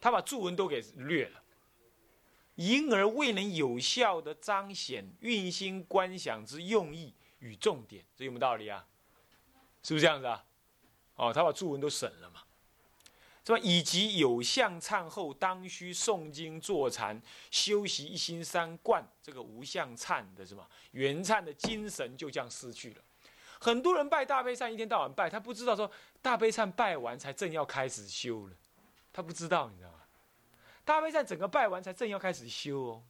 他把注文都给略了，因而未能有效的彰显运心观想之用意与重点，这有没有道理啊？是不是这样子啊？哦，他把注文都省了嘛，是吧？以及有相忏后当需诵经坐禅修习一心三观，这个无相忏的什么原忏的精神就这样失去了。很多人拜大悲忏，一天到晚拜，他不知道说大悲忏拜完才正要开始修了，他不知道，你知道吗？大悲忏整个拜完才正要开始修哦。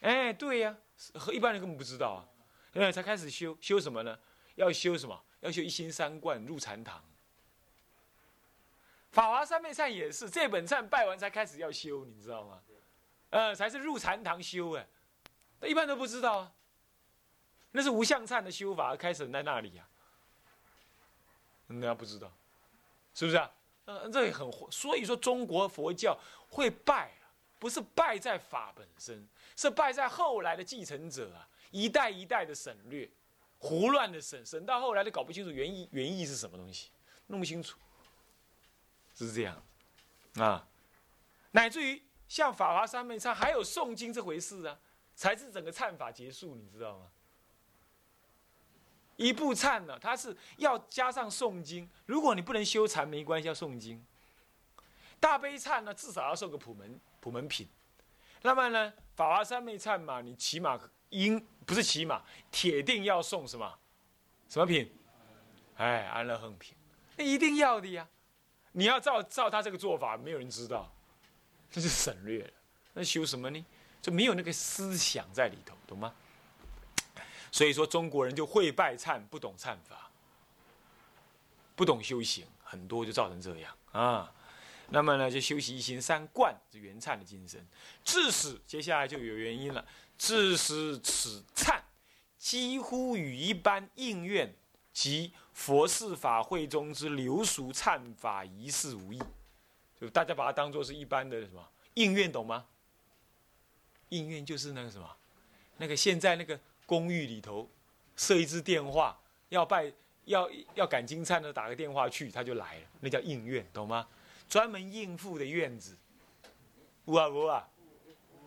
哎，对呀，和一般人根本不知道啊，哎，才开始修，修什么呢？要修什么？要修一心三观，入禅堂。法华三昧忏也是，这本忏拜完才开始要修，你知道吗？呃，才是入禅堂修哎，一般都不知道啊。那是无相忏的修法，开始在那里呀。人家不知道，是不是啊？这也很，所以说中国佛教会败啊，不是败在法本身，是败在后来的继承者啊，一代一代的省略，胡乱的省，省到后来都搞不清楚原意，原意是什么东西，弄不清楚，是这样，啊，乃至于像法华三昧忏还有诵经这回事啊，才是整个忏法结束，你知道吗？一部忏呢，它是要加上诵经。如果你不能修禅，没关系，要诵经。大悲忏呢，至少要送个普门普门品。那么呢，法华三昧忏嘛，你起码应不是起码，铁定要送什么？什么品？哎，安乐横品，那一定要的呀。你要照照他这个做法，没有人知道，这是省略了。那修什么呢？就没有那个思想在里头，懂吗？所以说中国人就会拜忏，不懂忏法，不懂修行，很多就造成这样啊。那么呢，就修习一心三观，是原忏的精神。致使接下来就有原因了，致使此忏几乎与一般应愿及佛事法会中之流俗忏法仪式无异，就大家把它当做是一般的什么应愿，懂吗？应愿就是那个什么，那个现在那个。公寓里头设一支电话，要拜要要赶金灿的，打个电话去，他就来了，那叫应院，懂吗？专门应付的院子，有啊无啊？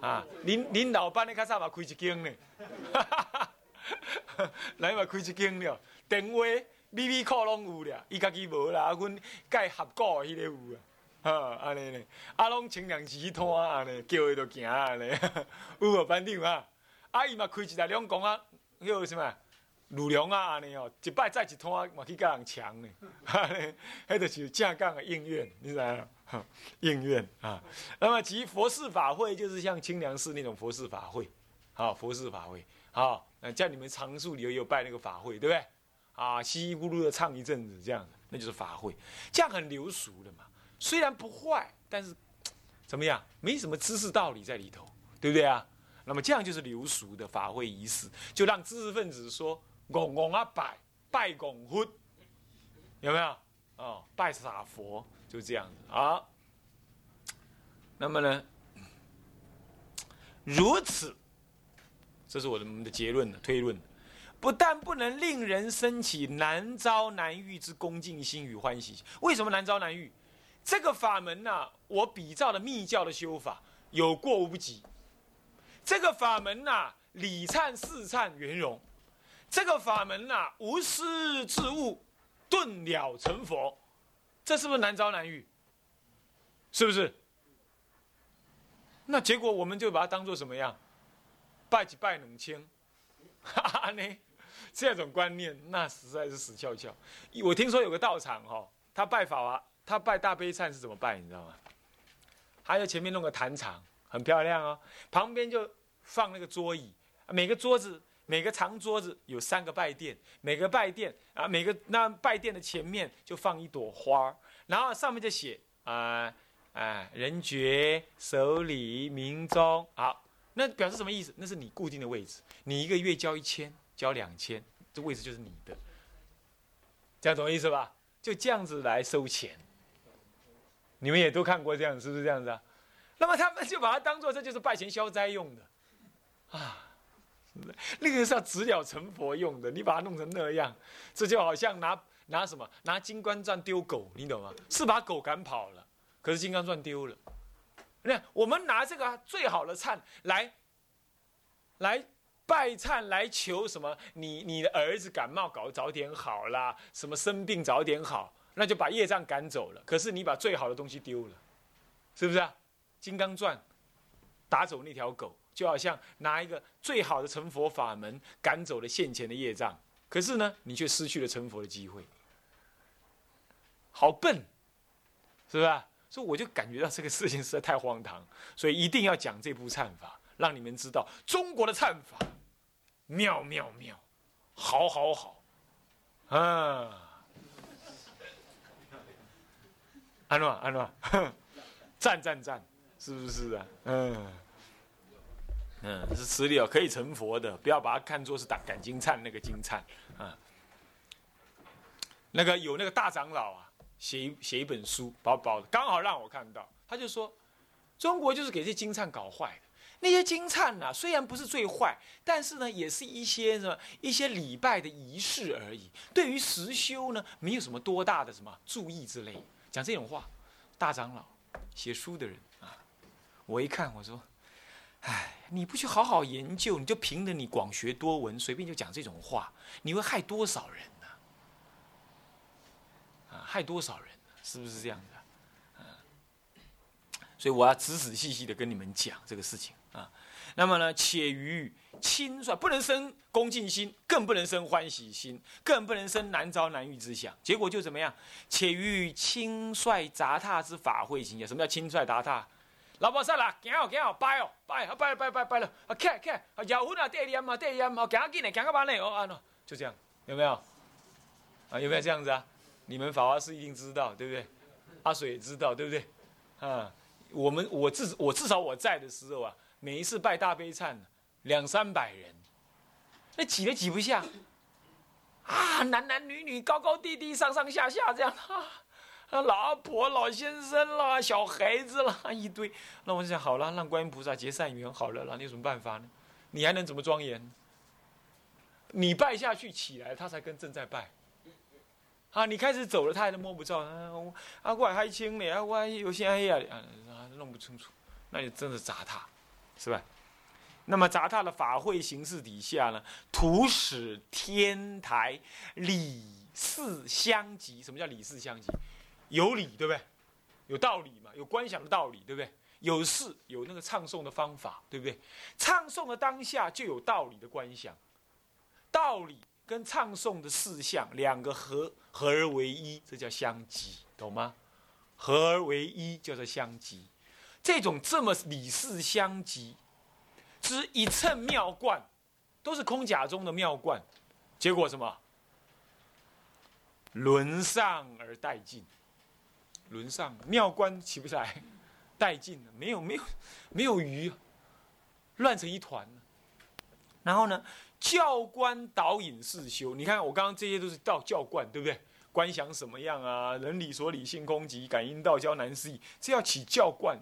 啊，您您老板你较早嘛开一间呢，来嘛开一间了，电话咪咪靠拢有了，伊家己无啦，阮盖合股的迄个有啊，哈，安尼呢，啊拢清凉时摊安尼，叫伊就行安尼，有无班长啊？阿姨嘛开一台两公啊，迄个什么鲁梁啊安尼哦，一摆再一摊嘛去甲人抢呢，迄就是正港的应愿，你知道应愿啊。那么其佛事法会就是像清凉寺那种佛事法会，好佛事法会，好，那叫你们常住里头有拜那个法会，对不对？啊，稀稀咕噜的唱一阵子这样子，那就是法会，这样很流俗的嘛。虽然不坏，但是怎么样，没什么知识道理在里头，对不对啊？那么这样就是流俗的法会仪式，就让知识分子说“拱拱啊拜拜拱佛”，有没有？哦，拜傻佛就这样子啊。那么呢，如此，这是我的的结论的推论，不但不能令人生起难遭难遇之恭敬心与欢喜。为什么难遭难遇？这个法门呢，我比照的密教的修法有过无不及。这个法门呐，理忏四忏圆融；这个法门呐，无师自悟，顿了成佛。这是不是难招难遇？是不是？那结果我们就把它当做什么样？拜几拜冷清，哈哈呢？这种观念那实在是死翘翘。我听说有个道场哈，他拜法华，他拜大悲忏是怎么拜？你知道吗？还有前面弄个坛场。很漂亮哦，旁边就放那个桌椅，每个桌子每个长桌子有三个拜垫，每个拜垫啊，每个那拜垫的前面就放一朵花然后上面就写啊啊人爵手礼名钟，好，那表示什么意思？那是你固定的位置，你一个月交一千，交两千，这位置就是你的，这样懂意思吧？就这样子来收钱，你们也都看过这样，是不是这样子啊？那么他们就把它当做这就是拜钱消灾用的，啊，那个是要直了成佛用的。你把它弄成那样，这就好像拿拿什么拿金刚钻丢狗，你懂吗？是把狗赶跑了，可是金刚钻丢了，那我们拿这个最好的忏来，来拜忏，来求什么？你你的儿子感冒搞早点好啦，什么生病早点好，那就把业障赶走了。可是你把最好的东西丢了，是不是啊？金刚钻打走那条狗，就好像拿一个最好的成佛法门赶走了现前的业障。可是呢，你却失去了成佛的机会，好笨，是不是？所以我就感觉到这个事情实在太荒唐，所以一定要讲这部忏法，让你们知道中国的忏法妙妙妙，好好好，啊，安诺安诺，赞赞赞，是不是啊？嗯。嗯，是实力哦，可以成佛的，不要把它看作是打赶金灿那个金灿啊。那个有那个大长老啊。写一写一本书，薄薄的，刚好让我看到。他就说，中国就是给这金灿搞坏的。那些金灿啊，虽然不是最坏，但是呢，也是一些什么一些礼拜的仪式而已。对于实修呢，没有什么多大的什么注意之类。讲这种话，大长老写书的人啊，我一看我说，哎，你不去好好研究，你就凭着你广学多闻，随便就讲这种话，你会害多少人啊？害多少人是不是这样的？所以我要仔仔细细的跟你们讲这个事情啊。那么呢，且于轻率不能生恭敬心，更不能生欢喜心，更不能生难遭难遇之想。结果就怎么样？且于轻率杂沓之法会行什么叫轻率杂沓？老婆说啦，行哦，行哦，拜哦，拜，拜拜拜拜了，啊，看看，啊，摇魂啊，对念嘛，对念嘛，行紧的，行个班嘞，哦，安喏，就这样，有没有？啊，有没有这样子啊？你们法华寺一定知道，对不对？阿水也知道，对不对？啊，我们我至我至少我在的时候啊，每一次拜大悲忏，两三百人，那挤都挤不下，啊，男男女女、高高低低、上上下下这样，啊，那老阿婆、老先生啦、小孩子啦，一堆。那我想，好了，让观音菩萨结善缘，好了，那你有什么办法呢？你还能怎么庄严？你拜下去起来，他才跟正在拜。啊，你开始走了，他还能摸不着。啊，啊，我还清呢，啊，我有些哎呀，啊，弄不清楚，那你真的砸他，是吧？那么砸他的法会形式底下呢，土使天台李四相集。什么叫李四相集？有理，对不对？有道理嘛？有观想的道理，对不对？有事，有那个唱诵的方法，对不对？唱诵的当下就有道理的观想，道理。跟唱诵的事项两个合合而为一，这叫相即，懂吗？合而为一叫做相即。这种这么理事相即之一乘妙观，都是空假中的妙观，结果什么？轮上而殆尽，轮上妙观起不来，殆尽了，没有 没有没有鱼，乱成一团然后呢？教官导引世修，你看我刚刚这些都是道教观，对不对？观想什么样啊？人理所理性空寂，感应道交难思议，这要起教观。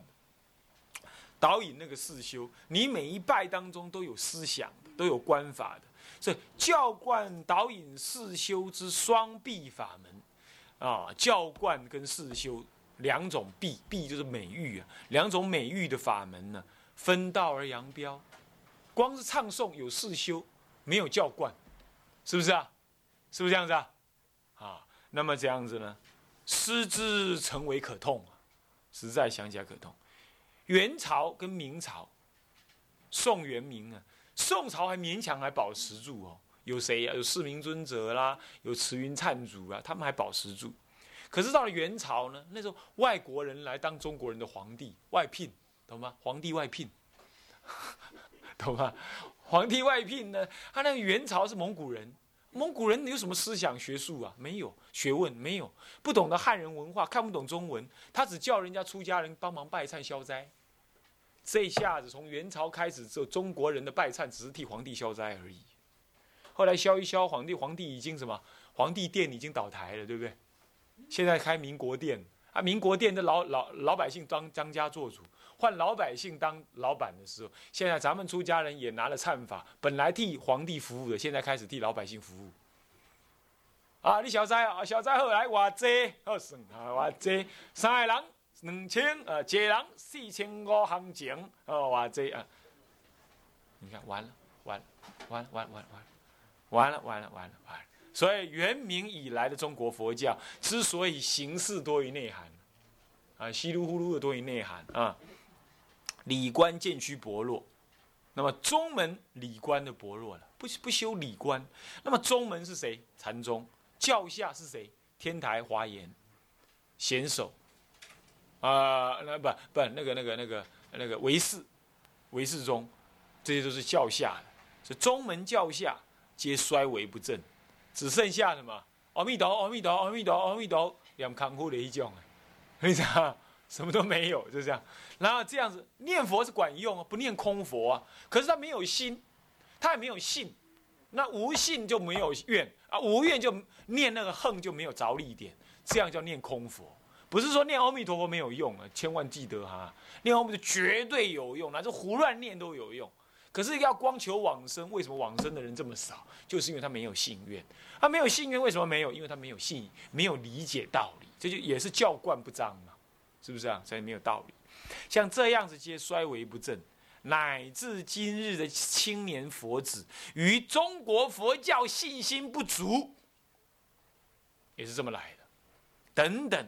导引那个四修，你每一拜当中都有思想的，都有观法的，所以教观导引世修之双臂法门啊，教观跟世修两种臂，臂就是美誉啊，两种美誉的法门呢，分道而扬镳。光是唱诵有世修。没有教观，是不是啊？是不是这样子啊？啊，那么这样子呢？失之成为可痛啊！实在想起来可痛。元朝跟明朝，宋元明啊，宋朝还勉强还保持住哦。有谁啊？有世明尊者啦，有慈云忏祖啊，他们还保持住。可是到了元朝呢，那时候外国人来当中国人的皇帝，外聘，懂吗？皇帝外聘，懂吗？皇帝外聘呢？他那个元朝是蒙古人，蒙古人有什么思想学术啊？没有学问，没有不懂得汉人文化，看不懂中文，他只叫人家出家人帮忙拜忏消灾。这下子从元朝开始，之后，中国人的拜忏只是替皇帝消灾而已。后来消一消，皇帝皇帝已经什么？皇帝殿已经倒台了，对不对？现在开民国殿啊，民国殿的老老老百姓当当家做主。换老百姓当老板的时候，现在咱们出家人也拿了忏法，本来替皇帝服务的，现在开始替老百姓服务。啊，你小灾啊，小灾后来我这，好生啊，我这三个人，两千呃，一个人四千五行情哦，哇这啊，你看完了，完了，完了，完了，完了，完了，完了，完了，完了。所以元明以来的中国佛教之所以形式多于内涵，啊，稀里呼噜的多于内涵啊，理观渐趋薄弱。那么宗门理观的薄弱了，不不修理观。那么宗门是谁？禅宗。教下是谁？天台华严、显首。啊，那不不那个那个那个那个唯识、唯识宗，这些都是教下的。所以宗门教下皆衰微不振，只剩下什么？阿弥陀，阿弥陀，阿弥陀，阿弥陀，两康复的一种哎，你知道？什么都没有，就这样。然后这样子念佛是管用啊，不念空佛啊。可是他没有心，他也没有信，那无信就没有愿啊，无愿就念那个恨就没有着力点，这样叫念空佛。不是说念阿弥陀佛没有用啊，千万记得哈，念阿弥陀绝对有用，乃至胡乱念都有用。可是要光求往生，为什么往生的人这么少？就是因为他没有信愿。他没有信愿，为什么没有？因为他没有信，没有理解道理，这就也是教惯不彰嘛。是不是啊？所以没有道理。像这样子，皆衰微不振，乃至今日的青年佛子，与中国佛教信心不足，也是这么来的。等等，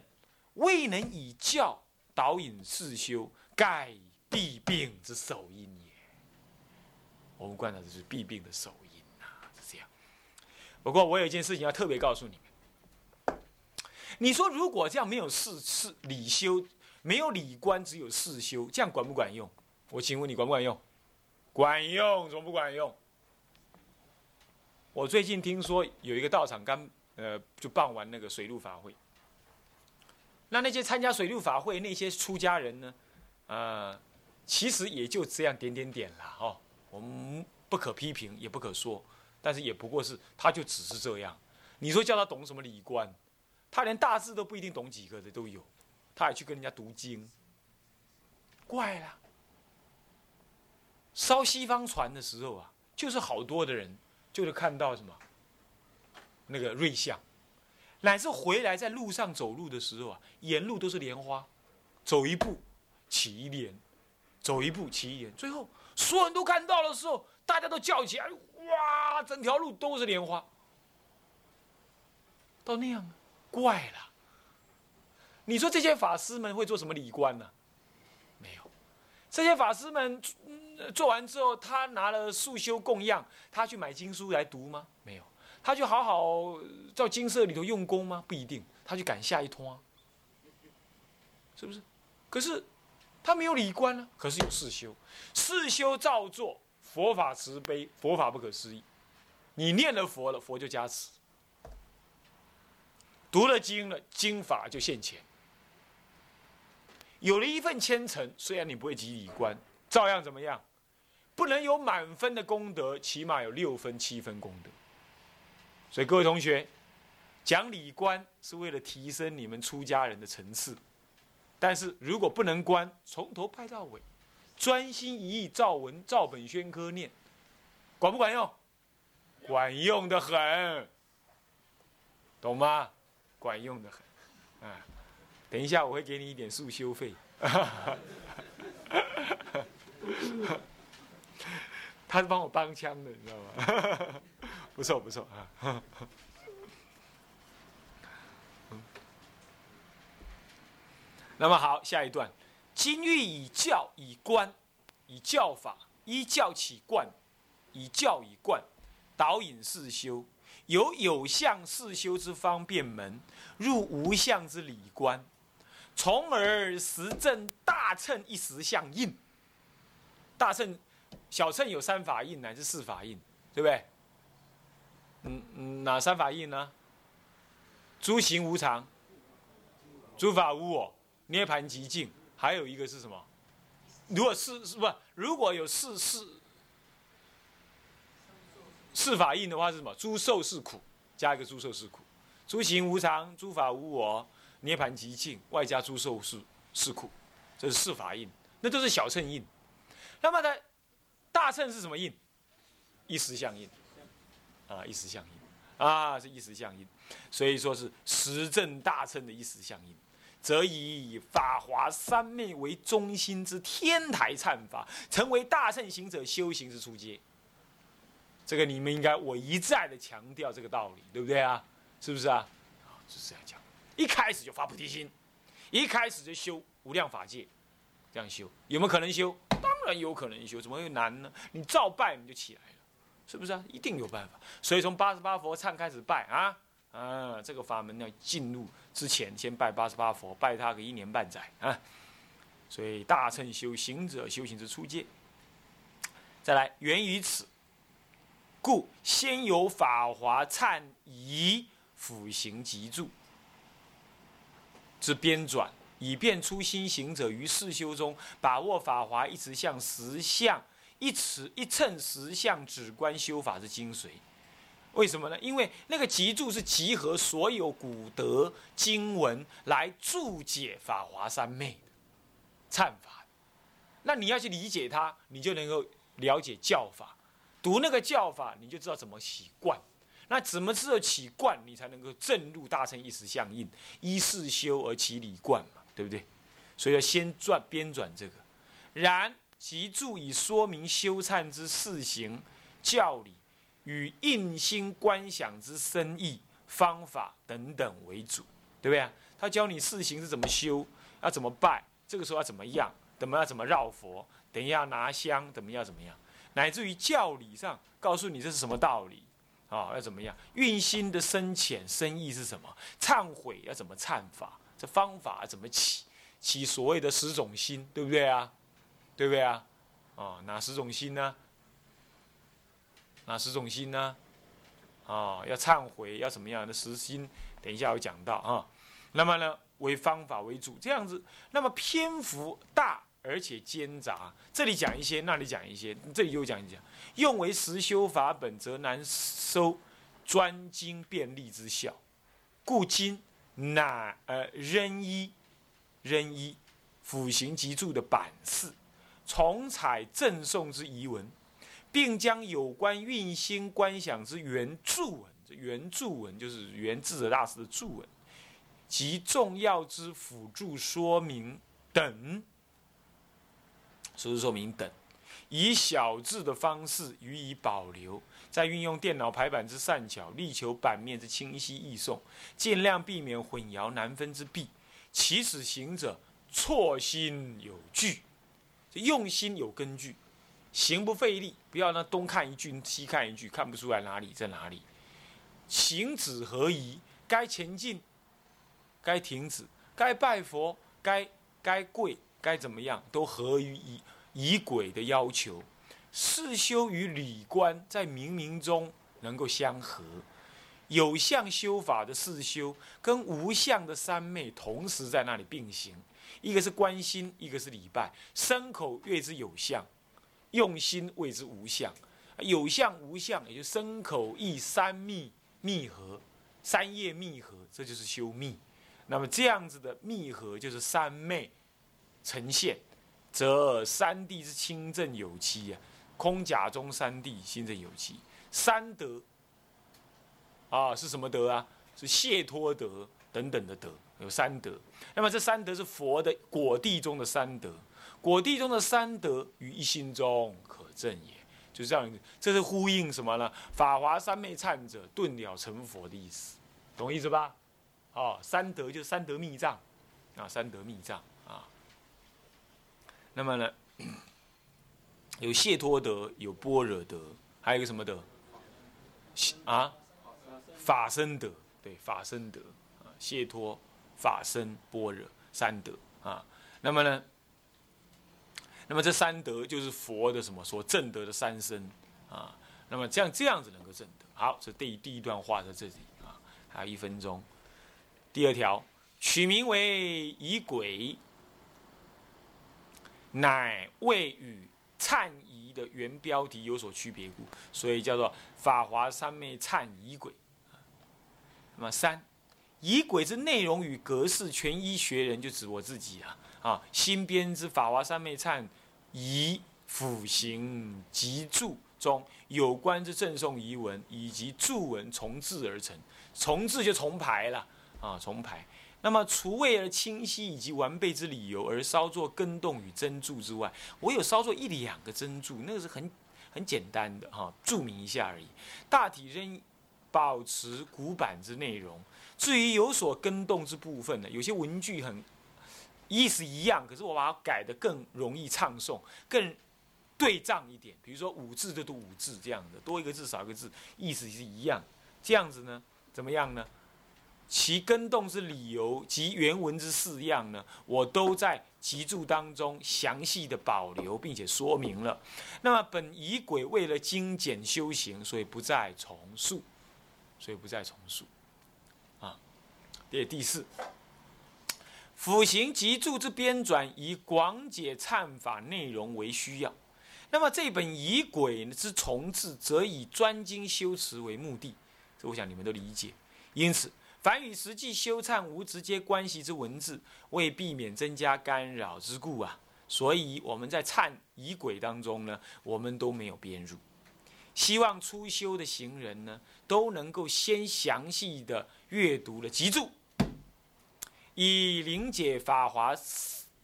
未能以教导引世修，盖弊病之首因。我们观察的是弊病的首因啊，是这样。不过我有一件事情要特别告诉你们。你说如果这样没有事事理修，没有理观，只有事修，这样管不管用？我请问你管不管用？管用，怎么不管用？我最近听说有一个道场刚呃就办完那个水陆法会，那那些参加水陆法会那些出家人呢，呃，其实也就这样点点点了哦，我们不可批评，也不可说，但是也不过是他就只是这样。你说叫他懂什么理观？他连大字都不一定懂几个的都有，他还去跟人家读经，怪了。烧西方船的时候啊，就是好多的人，就是看到什么那个瑞相，乃至回来在路上走路的时候啊，沿路都是莲花，走一步起一莲，走一步起一莲，最后所有人都看到的时候，大家都叫起来，哇，整条路都是莲花，到那样。怪了，你说这些法师们会做什么礼官呢？没有，这些法师们做完之后，他拿了素修供养，他去买经书来读吗？没有，他就好好在金色里头用功吗？不一定，他去赶下一通啊，是不是？可是他没有礼观呢，可是有四修，四修照做，佛法慈悲，佛法不可思议，你念了佛了，佛就加持。读了经了，经法就现前。有了一份虔诚，虽然你不会及礼观，照样怎么样？不能有满分的功德，起码有六分、七分功德。所以各位同学，讲礼观是为了提升你们出家人的层次。但是如果不能观，从头拍到尾，专心一意照文、照本宣科念，管不管用？管用的很，懂吗？管用的很，啊！等一下我会给你一点速修费，他是帮我帮腔的，你知道吗？不错不错啊！那么好，下一段，金玉以教以观，以教法依教起观，以教以观，导引世修。由有相四修之方便门，入无相之理观，从而实证大乘一时相印。大乘、小乘有三法印乃至四法印，对不对？嗯嗯，哪三法印呢？诸行无常，诸法无我，涅盘极境。还有一个是什么？如果是是不？如果有四四。四法印的话是什么？诸受是苦，加一个诸受是苦；诸行无常，诸法无我，涅盘极境，外加诸受是是苦，这是四法印。那都是小乘印。那么呢，大乘是什么印？一时相印。啊，一时相印。啊，是一时相印。所以说是实证大乘的一时相印。则以法华三昧为中心之天台忏法，成为大圣行者修行之初阶。这个你们应该我一再的强调这个道理，对不对啊？是不是啊？是这样讲，一开始就发菩提心，一开始就修无量法界，这样修有没有可能修？当然有可能修，怎么会难呢？你照拜你就起来了，是不是啊？一定有办法。所以从八十八佛忏开始拜啊。啊，这个法门要进入之前，先拜八十八佛，拜他个一年半载啊。所以大乘修行者修行之初阶。再来源于此，故先有法华忏仪辅行集注之编纂，以便初心行者于世修中把握法华一直向实相一尺一称实相止观修法之精髓。为什么呢？因为那个集注是集合所有古德经文来注解法华三昧的忏法，那你要去理解它，你就能够了解教法。读那个教法，你就知道怎么起观。那怎么知道起观，你才能够正入大乘一时相应，依事修而起理观嘛，对不对？所以要先转编转这个，然集注以说明修忏之事行教理。与印心观想之深意、方法等等为主，对不对？他教你四行是怎么修，要怎么拜，这个时候要怎么样，怎么要怎么绕佛，等一下拿香，怎么样怎么样，乃至于教理上告诉你这是什么道理，啊，要怎么样？运心的深浅深意是什么？忏悔要怎么忏法？这方法怎么起？起所谓的十种心，对不对啊？对不对啊？哦，哪十种心呢？那十种心呢？啊，要忏悔，要什么样的实心？等一下我讲到啊。那么呢，为方法为主，这样子。那么篇幅大而且兼杂，这里讲一些，那里讲一些，这里又讲一讲。用为实修法本，则难收专精便利之效，故今乃呃仍依仍依辅行集注的版式，重采赠送之遗文。并将有关运心观想之原著文，这原著文就是原智者大师的著文，及重要之辅助说明等，辅助说明等，以小字的方式予以保留，再运用电脑排版之善巧，力求版面之清晰易诵，尽量避免混淆难分之弊，其使行者错心有据，用心有根据。行不费力，不要那东看一句西看一句，看不出来哪里在哪里。行止合宜，该前进，该停止，该拜佛，该该跪，该怎么样，都合于仪仪轨的要求。事修与理观在冥冥中能够相合。有相修法的事修，跟无相的三昧同时在那里并行。一个是观心，一个是礼拜，身口月之有相。用心谓之无相，有相无相，也就身口意三密密合，三业密合，这就是修密。那么这样子的密合，就是三昧呈现，则三谛之清正有期啊，空假中三谛清正有期，三德啊是什么德啊？是谢托德等等的德，有三德。那么这三德是佛的果地中的三德。果地中的三德于一心中可证也，就这样，这是呼应什么呢？法华三昧忏者顿了成佛的意思，懂意思吧？哦，三德就是三德密藏啊，三德密藏啊。那么呢，有谢托德，有般若德，还有一个什么德？啊，法身德，对，法身德啊，谢托、法身、般若三德啊。那么呢？那么这三德就是佛的什么所证得的三身啊？那么这样这样子能够证得。好，这第第一段话在这里啊，还有一分钟。第二条，取名为仪轨，乃为与忏仪的原标题有所区别故，所以叫做法华三昧忏仪轨。那么三仪轨之内容与格式，全医学人，就指我自己啊。啊，新编之《法华三昧忏仪辅行集注》中有关之赠送遗文以及注文重制而成，重制就重排了啊，重排。那么除为了清晰以及完备之理由而稍作更动与增注之外，我有稍作一两个增注，那个是很很简单的哈，注明一下而已。大体仍保持古板之内容。至于有所更动之部分呢，有些文句很意思一样，可是我把它改得更容易唱诵，更对仗一点。比如说五字就读五字这样的，多一个字少一个字，意思是一样。这样子呢，怎么样呢？其根动之理由及原文之式样呢，我都在集注当中详细的保留并且说明了。那么本仪轨为了精简修行，所以不再重述，所以不再重述。啊，第第四，辅行集注之编纂以广解忏法内容为需要。那么这本仪轨之重置，则以专精修持为目的。这我想你们都理解。因此。凡与实际修忏无直接关系之文字，为避免增加干扰之故啊，所以我们在忏仪轨当中呢，我们都没有编入。希望初修的行人呢，都能够先详细的阅读了集注，以理解法华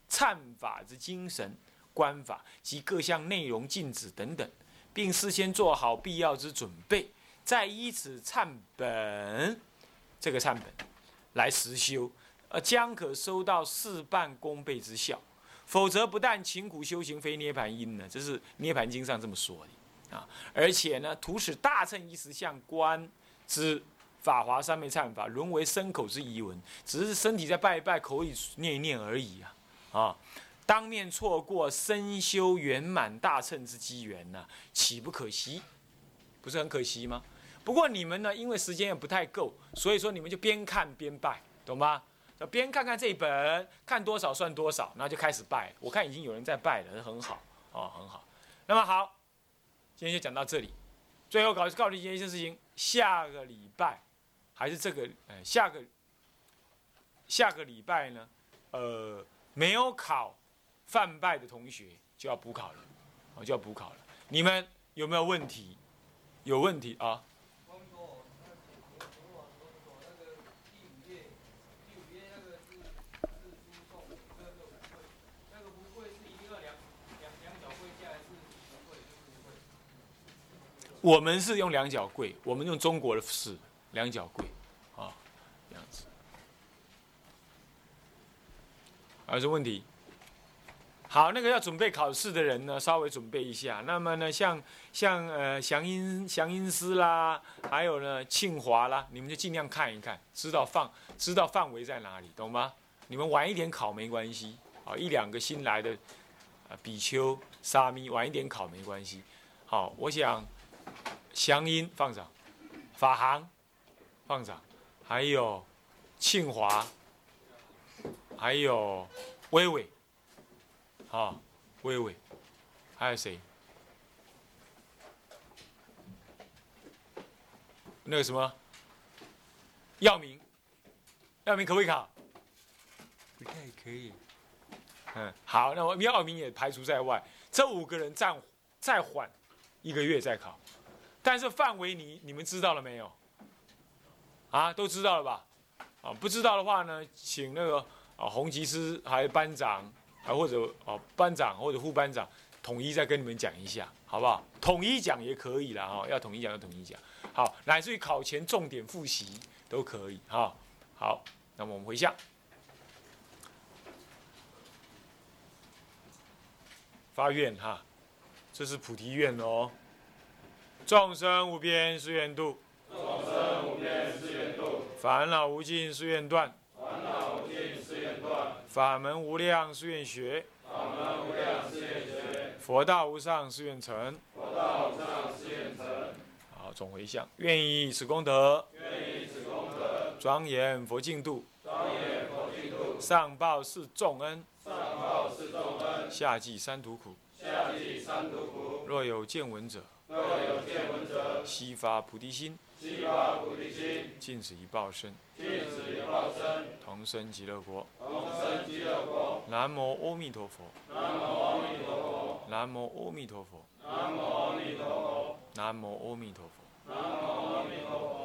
忏法之精神、观法及各项内容禁止等等，并事先做好必要之准备，再依此忏本。这个忏本来实修，呃，将可收到事半功倍之效。否则，不但勤苦修行非涅盘因呢，这是涅盘经上这么说的啊。而且呢，图使大乘一时相观之法华三昧忏法沦为牲口之遗文，只是身体在拜一拜，口里念一念而已啊啊！当面错过身修圆满大乘之机缘呢，岂不可惜？不是很可惜吗？不过你们呢，因为时间也不太够，所以说你们就边看边拜，懂吗？边看看这一本，看多少算多少，然后就开始拜。我看已经有人在拜了，很好，哦，很好。那么好，今天就讲到这里。最后告告诉你一件事情：下个礼拜还是这个，呃，下个下个礼拜呢，呃，没有考泛拜的同学就要补考了，哦，就要补考了。你们有没有问题？有问题啊？我们是用两脚跪，我们用中国的式两脚跪，啊，这样子。还有什么问题？好，那个要准备考试的人呢，稍微准备一下。那么呢，像像呃祥音祥音师啦，还有呢庆华啦，你们就尽量看一看，知道范知道范围在哪里，懂吗？你们晚一点考没关系，啊，一两个新来的啊比丘沙弥晚一点考没关系。好，我想。祥音放上，法行放长，还有庆华，还有微微，啊，微微，还有谁？那个什么？耀明，耀明可不可以考？不太可以。嗯，好，那我耀明也排除在外。这五个人暂再缓一个月再考。但是范围你你们知道了没有？啊，都知道了吧？啊，不知道的话呢，请那个啊红旗师还班长，还或者哦班长或者副班长统一再跟你们讲一下，好不好？统一讲也可以了哈，要统一讲就统一讲。好，乃至于考前重点复习都可以哈。好，那么我们回向，发愿哈，这是菩提愿哦。众生无边誓愿度，众生无边誓；烦恼无尽誓愿断，烦恼无尽誓愿断；法门无量誓愿学，法门无量誓愿学；佛道无上誓愿成，佛道无上誓愿成。好，总回向，愿以此功德，愿以此功德，庄严佛净土，庄严佛净土，上报四重恩，上报四重恩，下济三途苦，下济三途苦。若有见闻者，若有见闻者，悉发菩提心，悉发菩提心，尽此一报身，尽此一报身，同生极乐国，同生极乐国。南无阿弥陀佛，南无阿弥陀佛，南无阿弥陀佛，南无阿弥陀佛，南无阿弥陀佛。南无阿弥陀佛。